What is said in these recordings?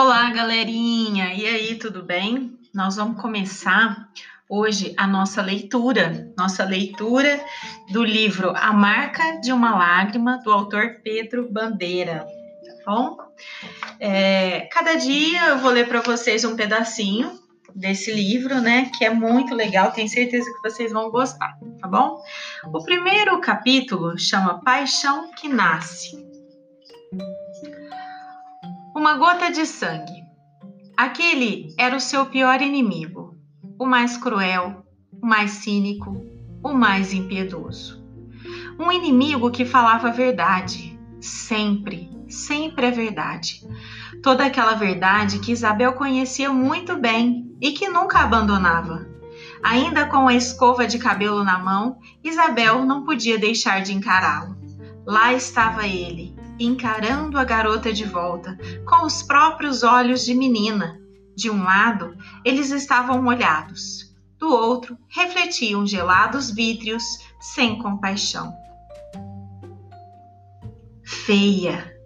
Olá, galerinha! E aí, tudo bem? Nós vamos começar hoje a nossa leitura, nossa leitura do livro A Marca de uma Lágrima, do autor Pedro Bandeira, tá bom? É, cada dia eu vou ler para vocês um pedacinho desse livro, né? Que é muito legal, tenho certeza que vocês vão gostar, tá bom? O primeiro capítulo chama Paixão que Nasce. Uma gota de sangue. Aquele era o seu pior inimigo, o mais cruel, o mais cínico, o mais impiedoso. Um inimigo que falava a verdade, sempre, sempre a verdade. Toda aquela verdade que Isabel conhecia muito bem e que nunca abandonava. Ainda com a escova de cabelo na mão, Isabel não podia deixar de encará-lo. Lá estava ele, encarando a garota de volta, com os próprios olhos de menina. De um lado, eles estavam molhados, do outro, refletiam gelados vítreos, sem compaixão. Feia!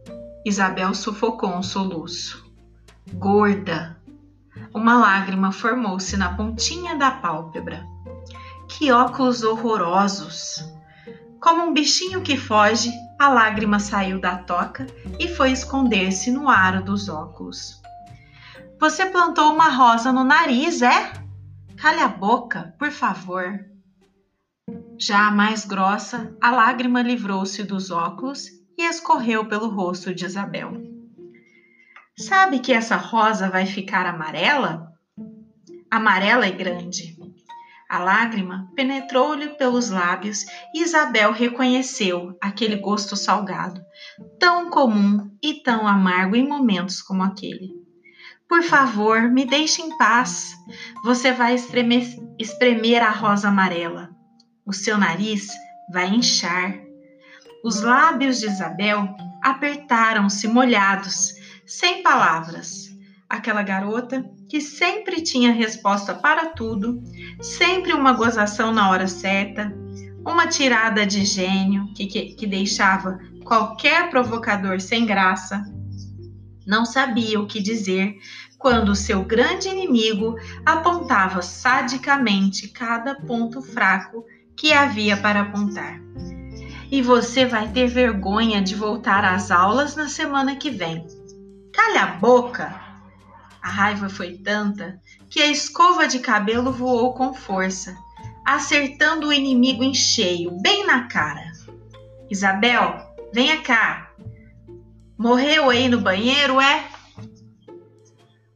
Isabel sufocou um soluço. Gorda! Uma lágrima formou-se na pontinha da pálpebra. Que óculos horrorosos! Como um bichinho que foge, a lágrima saiu da toca e foi esconder-se no aro dos óculos. Você plantou uma rosa no nariz, é? Calha a boca, por favor. Já mais grossa, a lágrima livrou-se dos óculos e escorreu pelo rosto de Isabel. Sabe que essa rosa vai ficar amarela? Amarela e grande. A lágrima penetrou-lhe pelos lábios e Isabel reconheceu aquele gosto salgado, tão comum e tão amargo em momentos como aquele. Por favor, me deixe em paz. Você vai espremer, espremer a rosa amarela. O seu nariz vai inchar. Os lábios de Isabel apertaram-se molhados, sem palavras. Aquela garota que sempre tinha resposta para tudo, sempre uma gozação na hora certa, uma tirada de gênio que, que, que deixava qualquer provocador sem graça, não sabia o que dizer quando seu grande inimigo apontava sadicamente cada ponto fraco que havia para apontar. E você vai ter vergonha de voltar às aulas na semana que vem. Calha a boca! A raiva foi tanta que a escova de cabelo voou com força, acertando o inimigo em cheio, bem na cara. Isabel, venha cá. Morreu aí no banheiro, é?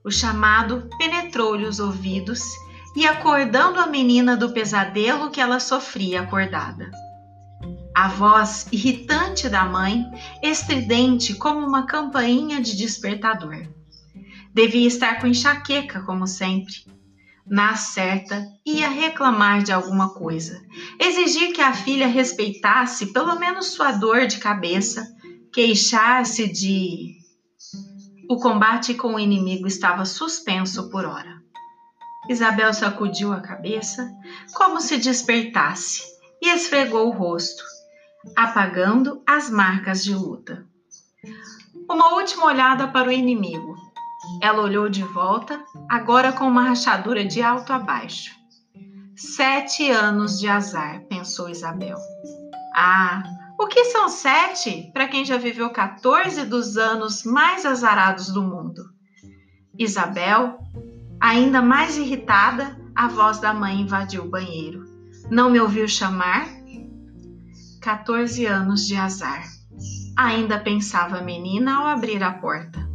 O chamado penetrou-lhe os ouvidos e acordando a menina do pesadelo que ela sofria acordada. A voz irritante da mãe, estridente como uma campainha de despertador. Devia estar com enxaqueca, como sempre. Na certa, ia reclamar de alguma coisa, exigir que a filha respeitasse pelo menos sua dor de cabeça, queixar-se de. O combate com o inimigo estava suspenso por hora. Isabel sacudiu a cabeça, como se despertasse, e esfregou o rosto, apagando as marcas de luta. Uma última olhada para o inimigo, ela olhou de volta, agora com uma rachadura de alto a baixo. Sete anos de azar, pensou Isabel. Ah, o que são sete para quem já viveu 14 dos anos mais azarados do mundo? Isabel, ainda mais irritada, a voz da mãe invadiu o banheiro. Não me ouviu chamar? 14 anos de azar. Ainda pensava a menina ao abrir a porta.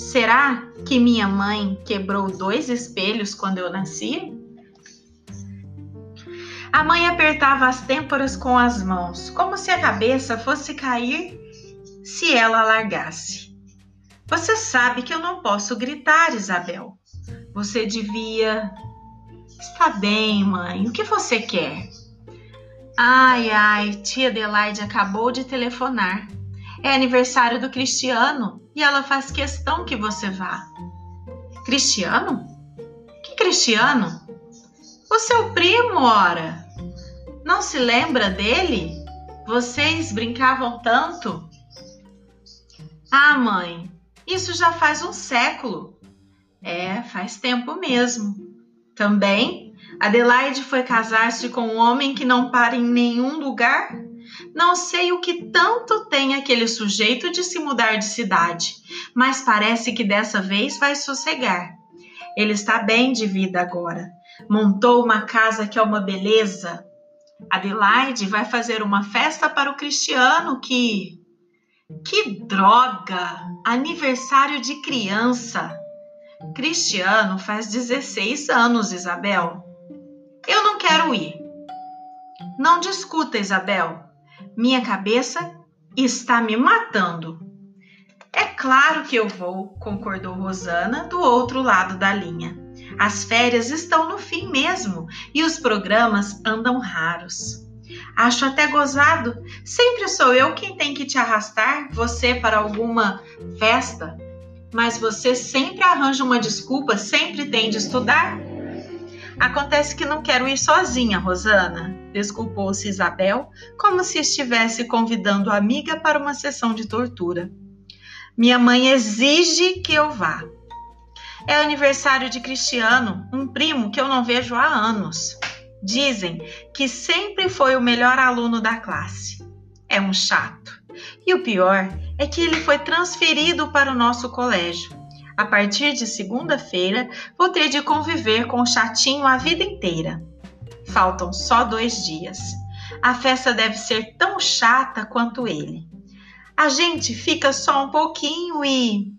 Será que minha mãe quebrou dois espelhos quando eu nasci? A mãe apertava as têmporas com as mãos, como se a cabeça fosse cair se ela largasse. Você sabe que eu não posso gritar, Isabel. Você devia. Está bem, mãe. O que você quer? Ai, ai, tia Adelaide acabou de telefonar. É aniversário do Cristiano e ela faz questão que você vá. Cristiano? Que Cristiano? O seu primo, ora. Não se lembra dele? Vocês brincavam tanto? Ah, mãe, Isso já faz um século. É, faz tempo mesmo. Também, Adelaide foi casar-se com um homem que não para em nenhum lugar? Não sei o que tanto tem aquele sujeito de se mudar de cidade, mas parece que dessa vez vai sossegar. Ele está bem de vida agora. Montou uma casa que é uma beleza. Adelaide vai fazer uma festa para o Cristiano que. Que droga! Aniversário de criança! Cristiano faz 16 anos, Isabel. Eu não quero ir. Não discuta, Isabel. Minha cabeça está me matando. É claro que eu vou, concordou Rosana do outro lado da linha. As férias estão no fim mesmo e os programas andam raros. Acho até gozado. Sempre sou eu quem tem que te arrastar, você para alguma festa. Mas você sempre arranja uma desculpa, sempre tem de estudar. Acontece que não quero ir sozinha, Rosana, desculpou-se Isabel, como se estivesse convidando a amiga para uma sessão de tortura. Minha mãe exige que eu vá. É aniversário de Cristiano, um primo que eu não vejo há anos. Dizem que sempre foi o melhor aluno da classe. É um chato. E o pior é que ele foi transferido para o nosso colégio. A partir de segunda-feira, vou ter de conviver com o chatinho a vida inteira. Faltam só dois dias. A festa deve ser tão chata quanto ele. A gente fica só um pouquinho e.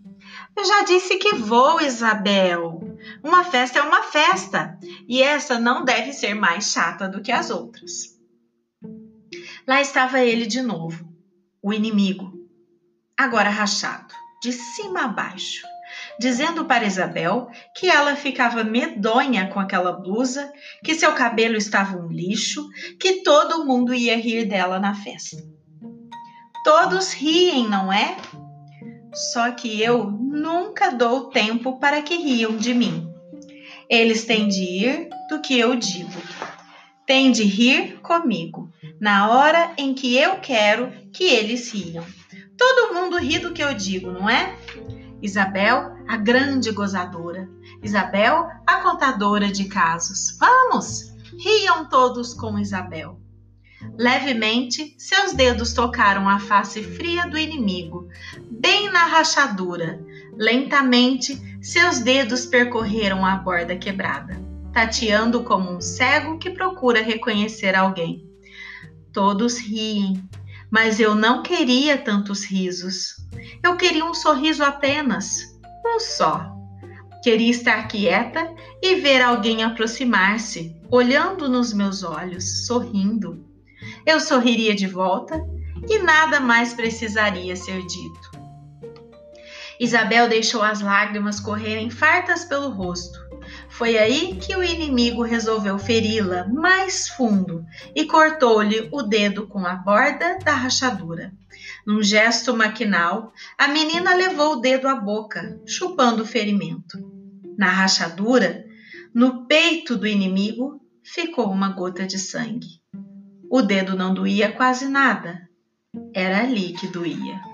Eu já disse que vou, Isabel. Uma festa é uma festa e essa não deve ser mais chata do que as outras. Lá estava ele de novo, o inimigo, agora rachado, de cima a baixo, dizendo para Isabel que ela ficava medonha com aquela blusa, que seu cabelo estava um lixo, que todo mundo ia rir dela na festa. Todos riem, não é? Só que eu nunca dou tempo para que riam de mim. Eles têm de ir do que eu digo. Têm de rir comigo, na hora em que eu quero que eles riam. Todo mundo ri do que eu digo, não é? Isabel, a grande gozadora. Isabel, a contadora de casos. Vamos! Riam todos com Isabel. Levemente, seus dedos tocaram a face fria do inimigo, bem na rachadura. Lentamente, seus dedos percorreram a borda quebrada, tateando como um cego que procura reconhecer alguém. Todos riem, mas eu não queria tantos risos. Eu queria um sorriso apenas, um só. Queria estar quieta e ver alguém aproximar-se, olhando nos meus olhos, sorrindo. Eu sorriria de volta e nada mais precisaria ser dito. Isabel deixou as lágrimas correrem fartas pelo rosto. Foi aí que o inimigo resolveu feri-la mais fundo e cortou-lhe o dedo com a borda da rachadura. Num gesto maquinal, a menina levou o dedo à boca, chupando o ferimento. Na rachadura, no peito do inimigo, ficou uma gota de sangue. O dedo não doía quase nada. Era ali que doía.